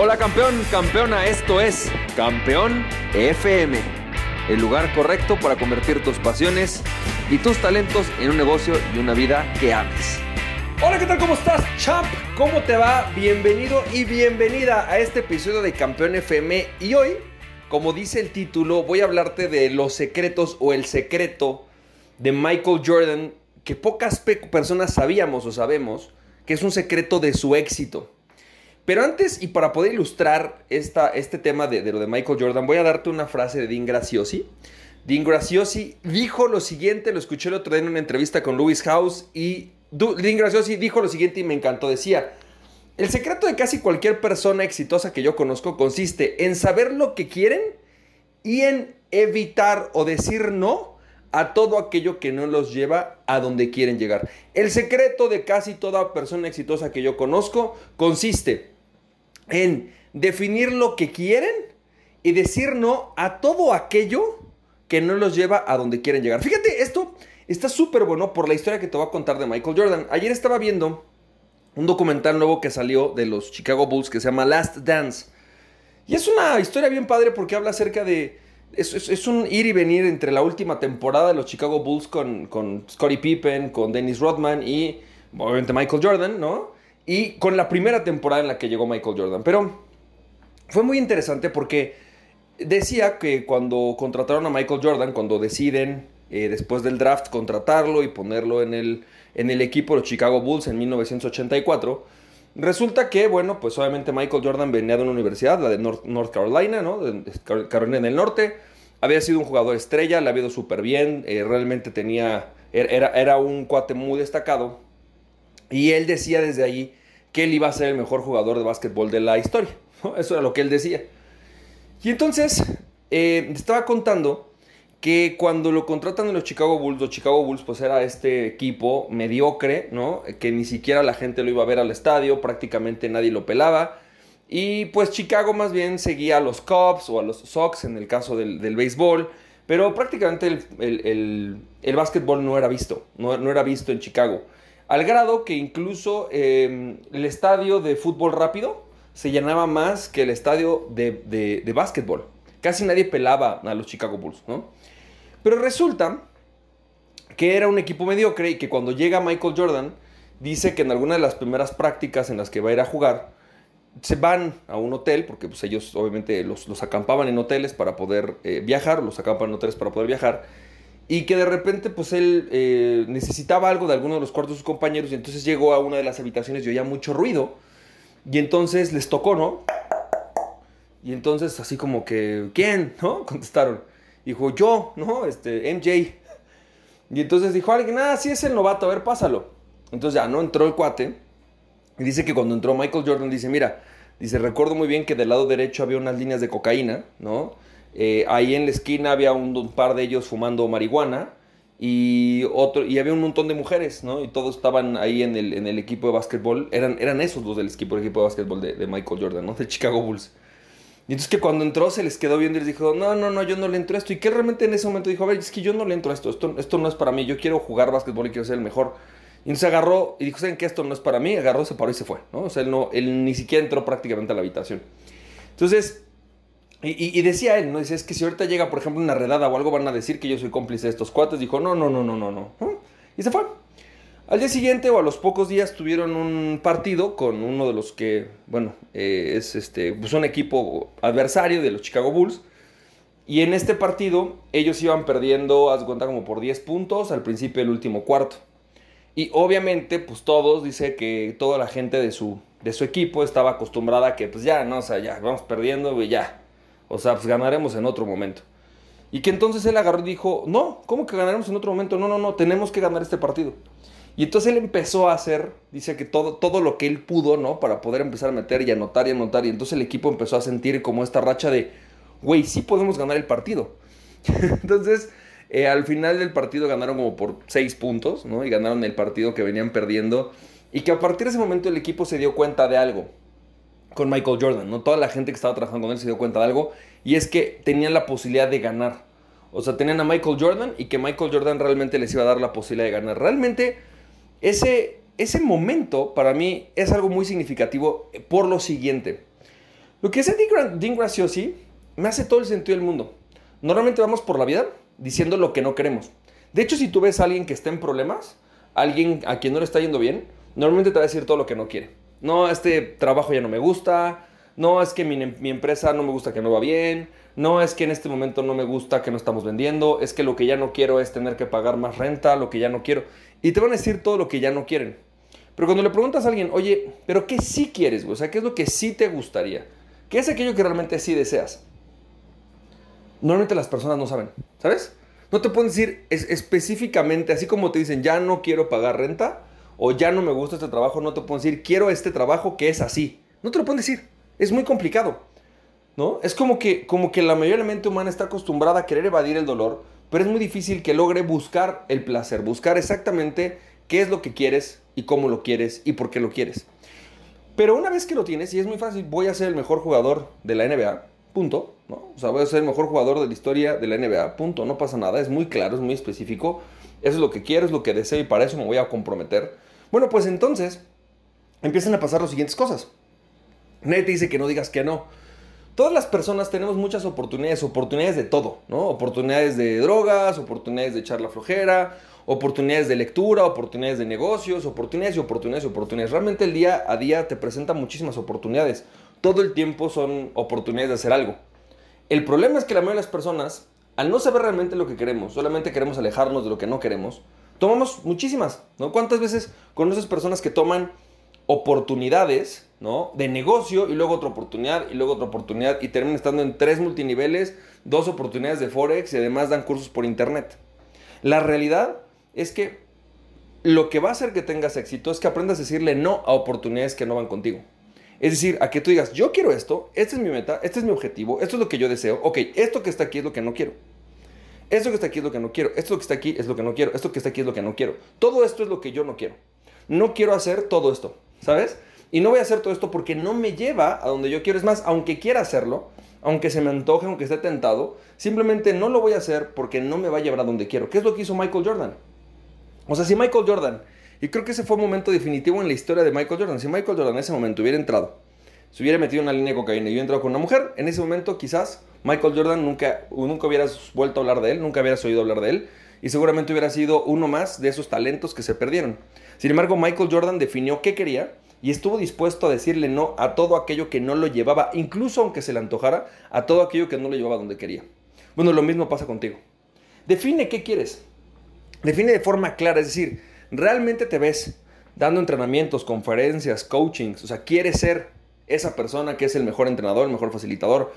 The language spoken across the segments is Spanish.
Hola campeón, campeona, esto es Campeón FM, el lugar correcto para convertir tus pasiones y tus talentos en un negocio y una vida que ames. Hola, ¿qué tal? ¿Cómo estás, champ? ¿Cómo te va? Bienvenido y bienvenida a este episodio de Campeón FM y hoy, como dice el título, voy a hablarte de los secretos o el secreto de Michael Jordan que pocas personas sabíamos o sabemos que es un secreto de su éxito. Pero antes, y para poder ilustrar esta, este tema de, lo de Michael Jordan, voy a darte una frase de Dean Graciosi. Dean Graciosi dijo lo siguiente, lo escuché el otro día en una entrevista con Louis House, y Dean Graciosi dijo lo siguiente y me encantó. Decía, el secreto de casi cualquier persona exitosa que yo conozco consiste en saber lo que quieren y en evitar o decir no a todo aquello que no los lleva a donde quieren llegar. El secreto de casi toda persona exitosa que yo conozco consiste en definir lo que quieren y decir no a todo aquello que no los lleva a donde quieren llegar. Fíjate, esto está súper bueno por la historia que te voy a contar de Michael Jordan. Ayer estaba viendo un documental nuevo que salió de los Chicago Bulls que se llama Last Dance. Y es una historia bien padre porque habla acerca de es, un ir y venir entre la última temporada de los Chicago Bulls con, con Scottie Pippen, con Dennis Rodman y obviamente Michael Jordan, ¿no? Y con la primera temporada en la que llegó Michael Jordan. Pero fue muy interesante porque decía que cuando contrataron a Michael Jordan, cuando deciden eh, después del draft contratarlo y ponerlo en el, en el equipo de los Chicago Bulls en 1984, Resulta que, bueno, pues obviamente Michael Jordan venía de una universidad, la de North, Carolina, ¿no? De Carolina del Norte. Había sido un jugador estrella, le había ido súper bien, eh, realmente tenía, er, era, era un cuate muy destacado. Y él decía desde ahí que él iba a ser el mejor jugador de básquetbol de la historia. Eso era lo que él decía. Y entonces, eh, estaba contando que cuando lo contratan en los Chicago Bulls, los Chicago Bulls pues era este equipo mediocre, ¿no? Que ni siquiera la gente lo iba a ver al estadio, prácticamente nadie lo pelaba. Y pues Chicago más bien seguía a los Cubs o a los Sox en el caso del, béisbol, pero prácticamente el, el, básquetbol no era visto, no, era visto en Chicago. Al grado que incluso em, el estadio de fútbol rápido se llenaba más que el estadio de, de, básquetbol. Casi nadie pelaba a los Chicago Bulls, ¿no? Pero resulta que era un equipo mediocre y que cuando llega Michael Jordan, dice que en alguna de las primeras prácticas en las que va a ir a jugar, se van a un hotel, porque pues, ellos obviamente los, acampaban en hoteles para poder eh, viajar, los acampan en hoteles para poder viajar, y que de repente pues él eh, necesitaba algo de alguno de los cuartos de sus compañeros, y entonces llegó a una de las habitaciones y oía mucho ruido, y entonces les tocó, ¿no? Y entonces así como que, ¿quién? ¿No? Contestaron. Dijo, yo, ¿no? Este, MJ. Y entonces dijo alguien, ah, sí es el novato, a ver, pásalo. Entonces ya, ¿no? Entró el cuate. Y dice que cuando entró Michael Jordan, dice, mira, dice, recuerdo muy bien que del lado derecho había unas líneas de cocaína, ¿no? Eh, ahí en la esquina había un, par de ellos fumando marihuana y otro y había un montón de mujeres, ¿no? Y todos estaban ahí en el, equipo de básquetbol. Eran, esos los del equipo, de básquetbol de, Michael Jordan, ¿no? De Chicago Bulls. Y entonces que cuando entró se les quedó viendo y les dijo, no, no, no, yo no le entro a esto. Y que realmente en ese momento dijo, a ver, es que yo no le entro a esto, esto, no es para mí, yo quiero jugar básquetbol y quiero ser el mejor. Y entonces agarró y dijo, ¿saben que esto no es para mí? Agarró, se paró y se fue, ¿no? O sea, él ni siquiera entró prácticamente a la habitación. Entonces, y, decía él, ¿no? Dice, es que si ahorita llega, por ejemplo, una redada o algo, van a decir que yo soy cómplice de estos cuates. Dijo, no, no, no, no, no, no. Y se fue. Al día siguiente o a los pocos días tuvieron un partido con uno de los que, bueno, eh, es este, pues un equipo adversario de los Chicago Bulls. Y en este partido ellos iban perdiendo, haz cuenta, como por 10 puntos al principio del último cuarto. Y obviamente, pues todos, dice que toda la gente de su, de su equipo estaba acostumbrada a que, pues ya, no, o sea, ya, vamos perdiendo, y ya. O sea, pues ganaremos en otro momento. Y que entonces él agarró y dijo, no, ¿cómo que ganaremos en otro momento? No, no, no, tenemos que ganar este partido. Y entonces él empezó a hacer, dice que todo, todo lo que él pudo, ¿no? Para poder empezar a meter y anotar y anotar. Y entonces el equipo empezó a sentir como esta racha de, güey, sí podemos ganar el partido. entonces, eh, al final del partido ganaron como por seis puntos, ¿no? Y ganaron el partido que venían perdiendo. Y que a partir de ese momento el equipo se dio cuenta de algo con Michael Jordan, ¿no? Toda la gente que estaba trabajando con él se dio cuenta de algo. Y es que tenían la posibilidad de ganar. O sea, tenían a Michael Jordan y que Michael Jordan realmente les iba a dar la posibilidad de ganar. Realmente ese, ese momento para mí es algo muy significativo por lo siguiente. Lo que dice Dean Graciosi me hace todo el sentido del mundo. Normalmente vamos por la vida diciendo lo que no queremos. De hecho, si tú ves a alguien que está en problemas, alguien a quien no le está yendo bien, normalmente te va a decir todo lo que no quiere. No, este trabajo ya no me gusta. No, es que mi, empresa no me gusta que no va bien. No, es que en este momento no me gusta que no estamos vendiendo. Es que lo que ya no quiero es tener que pagar más renta, lo que ya no quiero. Y te van a decir todo lo que ya no quieren. Pero cuando le preguntas a alguien, oye, ¿pero qué sí quieres? O sea, ¿qué es lo que sí te gustaría? ¿Qué es aquello que realmente sí deseas? Normalmente las personas no saben, ¿sabes? No te pueden decir específicamente, así como te dicen, ya no quiero pagar renta o ya no me gusta este trabajo, no te pueden decir, quiero este trabajo que es así. No te lo pueden decir. Es muy complicado. ¿No? Es como que, como que la mayoría de la mente humana está acostumbrada a querer evadir el dolor, pero es muy difícil que logre buscar el placer, buscar exactamente qué es lo que quieres y cómo lo quieres y por qué lo quieres. Pero una vez que lo tienes, y es muy fácil, voy a ser el mejor jugador de la NBA, punto, ¿no? O sea, voy a ser el mejor jugador de la historia de la NBA, punto, no pasa nada, es muy claro, es muy específico, eso es lo que quiero, es lo que deseo y para eso me voy a comprometer. Bueno, pues entonces empiezan a pasar las siguientes cosas. Nadie te dice que no digas que no. Todas las personas tenemos muchas oportunidades, oportunidades de todo, ¿no? Oportunidades de drogas, oportunidades de echar la flojera, oportunidades de lectura, oportunidades de negocios, oportunidades y oportunidades y oportunidades. Realmente el día a día te presenta muchísimas oportunidades todo el tiempo son oportunidades de hacer algo. El problema es que la mayoría de las personas, al no saber realmente lo que queremos, solamente queremos alejarnos de lo que no queremos, tomamos muchísimas, ¿no? ¿Cuántas veces conoces personas que toman oportunidades, ¿no? De negocio y luego otra oportunidad y luego otra oportunidad y terminan estando en tres multiniveles, dos oportunidades de Forex y además dan cursos por internet. La realidad es que lo que va a hacer que tengas éxito es que aprendas a decirle no a oportunidades que no van contigo. Es decir, a que tú digas, yo quiero esto, esta es mi meta, este es mi objetivo, esto es lo que yo deseo. Ok, esto que está aquí es lo que no quiero. Esto que está aquí es lo que no quiero. Esto que está aquí es lo que no quiero. Esto que está aquí es lo que no quiero. Todo esto es lo que yo no quiero. No quiero hacer todo esto, ¿sabes? Y no voy a hacer todo esto porque no me lleva a donde yo quiero. Es más, aunque quiera hacerlo, aunque se me antoje, aunque esté tentado, simplemente no lo voy a hacer porque no me va a llevar a donde quiero. ¿Qué es lo que hizo Michael Jordan? O sea, si Michael Jordan y creo que ese fue un momento definitivo en la historia de Michael Jordan. Si Michael Jordan en ese momento hubiera entrado, se hubiera metido una línea de cocaína y hubiera entrado con una mujer, en ese momento quizás Michael Jordan nunca, nunca hubieras vuelto a hablar de él, nunca hubieras oído hablar de él y seguramente hubiera sido uno más de esos talentos que se perdieron. Sin embargo, Michael Jordan definió qué quería y estuvo dispuesto a decirle no a todo aquello que no lo llevaba, incluso aunque se le antojara, a todo aquello que no lo llevaba donde quería. Bueno, lo mismo pasa contigo. Define qué quieres. Define de forma clara, es decir, realmente te ves dando entrenamientos, conferencias, coachings, o sea, quieres ser esa persona que es el mejor entrenador, el mejor facilitador,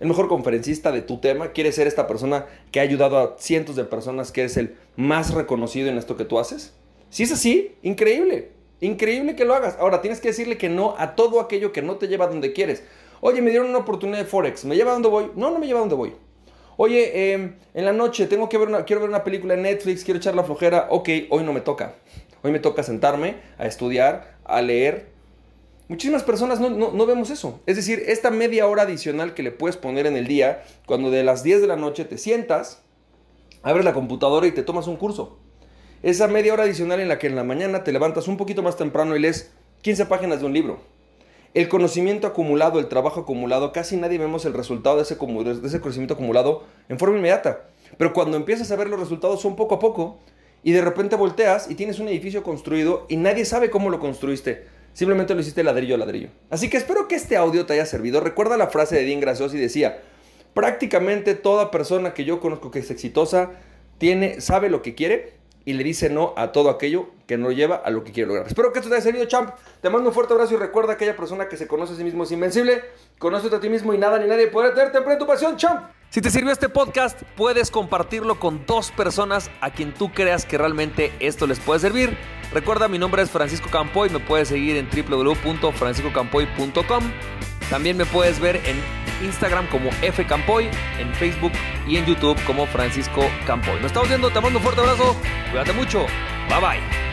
el mejor conferencista de tu tema, quieres ser esta persona que ha ayudado a cientos de personas, que eres el más reconocido en esto que tú haces. Si es así, increíble, increíble que lo hagas. Ahora tienes que decirle que no a todo aquello que no te lleva donde quieres. Oye, me dieron una oportunidad de Forex, ¿me lleva a donde voy? No, no me lleva a donde voy. Oye, em, en la noche tengo que ver una, quiero ver una película en Netflix, quiero echar la flojera. Ok, hoy no me toca. Hoy me toca sentarme a estudiar, a leer. Muchísimas personas no, no, vemos eso. Es decir, esta media hora adicional que le puedes poner en el día, cuando de las 10 de la noche te sientas, abres la computadora y te tomas un curso. Esa media hora adicional en la que en la mañana te levantas un poquito más temprano y lees 15 páginas de un libro el conocimiento acumulado, el trabajo acumulado, casi nadie vemos el resultado de ese, de ese conocimiento acumulado en forma inmediata. Pero cuando empiezas a ver los resultados son poco a poco y de repente volteas y tienes un edificio construido y nadie sabe cómo lo construiste. Simplemente lo hiciste ladrillo a ladrillo. Así que espero que este audio te haya servido. Recuerda la frase de Dean Graziosi decía, prácticamente toda persona que yo conozco que es exitosa tiene, sabe lo que quiere y le dice no a todo aquello que no lleva a lo que quiere lograr. Espero que esto te haya servido, champ. Te mando un fuerte abrazo y recuerda que aquella persona que se conoce a sí mismo es invencible. Conoce a ti mismo y nada ni nadie puede tenerte en tu pasión, champ. Si te sirvió este podcast, puedes compartirlo con dos personas a quien tú creas que realmente esto les puede servir. Recuerda, mi nombre es Francisco Campoy, me puedes seguir en www.franciscocampoy.com. También me puedes ver en Instagram como F Campoy, en Facebook y en YouTube como Francisco Campoy. Nos estamos viendo, te mando un fuerte abrazo, cuídate mucho, bye bye.